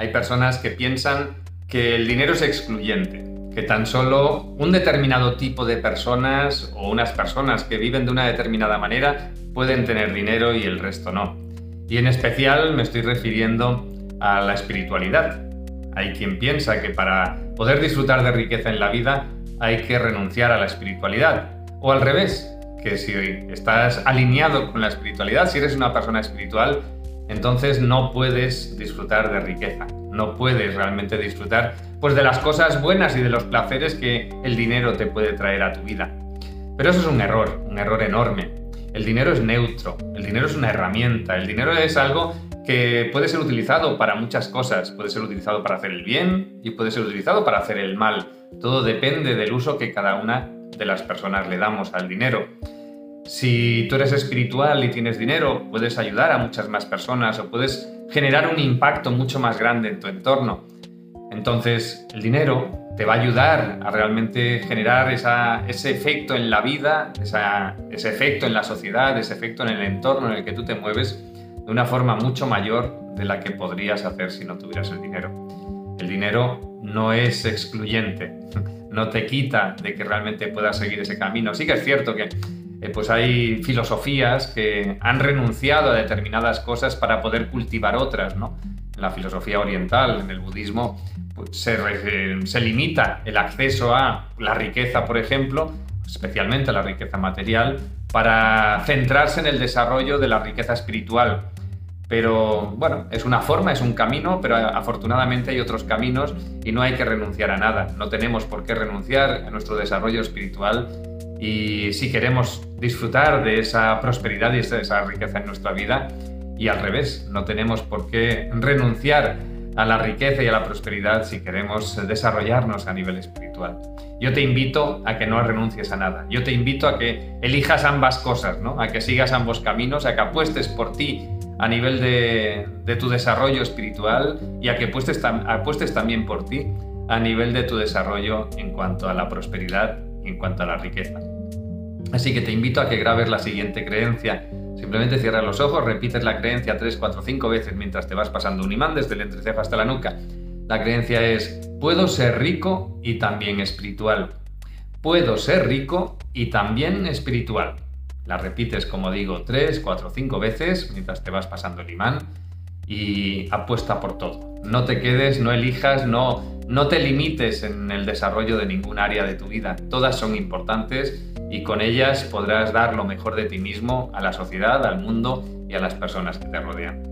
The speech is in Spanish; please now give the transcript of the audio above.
Hay personas que piensan que el dinero es excluyente, que tan solo un determinado tipo de personas o unas personas que viven de una determinada manera pueden tener dinero y el resto no. Y en especial me estoy refiriendo a la espiritualidad. Hay quien piensa que para poder disfrutar de riqueza en la vida hay que renunciar a la espiritualidad. O al revés, que si estás alineado con la espiritualidad, si eres una persona espiritual, entonces no puedes disfrutar de riqueza, no puedes realmente disfrutar pues de las cosas buenas y de los placeres que el dinero te puede traer a tu vida. Pero eso es un error, un error enorme. El dinero es neutro, el dinero es una herramienta, el dinero es algo que puede ser utilizado para muchas cosas, puede ser utilizado para hacer el bien y puede ser utilizado para hacer el mal. Todo depende del uso que cada una de las personas le damos al dinero. Si tú eres espiritual y tienes dinero, puedes ayudar a muchas más personas o puedes generar un impacto mucho más grande en tu entorno. Entonces, el dinero te va a ayudar a realmente generar ese efecto en la vida, ese efecto en la sociedad, ese efecto en el entorno en el que tú te mueves de una forma mucho mayor de la que podrías hacer si no tuvieras el dinero. El dinero no es excluyente, no te quita de que realmente puedas seguir ese camino. Sí que es cierto que eh, pues hay filosofías que han renunciado a determinadas cosas para poder cultivar otras, ¿no? En la filosofía oriental, en el budismo, pues se, se limita el acceso a la riqueza, por ejemplo, especialmente la riqueza material, para centrarse en el desarrollo de la riqueza espiritual. Pero bueno, es una forma, es un camino, pero afortunadamente hay otros caminos y no hay que renunciar a nada. No tenemos por qué renunciar a nuestro desarrollo espiritual y si queremos disfrutar de esa prosperidad y esa riqueza en nuestra vida, y al revés, no tenemos por qué renunciar a la riqueza y a la prosperidad si queremos desarrollarnos a nivel espiritual. Yo te invito a que no renuncies a nada. Yo te invito a que elijas ambas cosas, ¿no? a que sigas ambos caminos, a que apuestes por ti a nivel de, de tu desarrollo espiritual y a que apuestes, apuestes también por ti a nivel de tu desarrollo en cuanto a la prosperidad y en cuanto a la riqueza. Así que te invito a que grabes la siguiente creencia. Simplemente cierras los ojos, repites la creencia 3, 4, 5 veces mientras te vas pasando un imán desde el entrecejo hasta la nuca. La creencia es, puedo ser rico y también espiritual. Puedo ser rico y también espiritual. La repites, como digo, 3, 4, 5 veces mientras te vas pasando el imán y apuesta por todo. No te quedes, no elijas, no, no te limites en el desarrollo de ningún área de tu vida. Todas son importantes y con ellas podrás dar lo mejor de ti mismo a la sociedad, al mundo y a las personas que te rodean.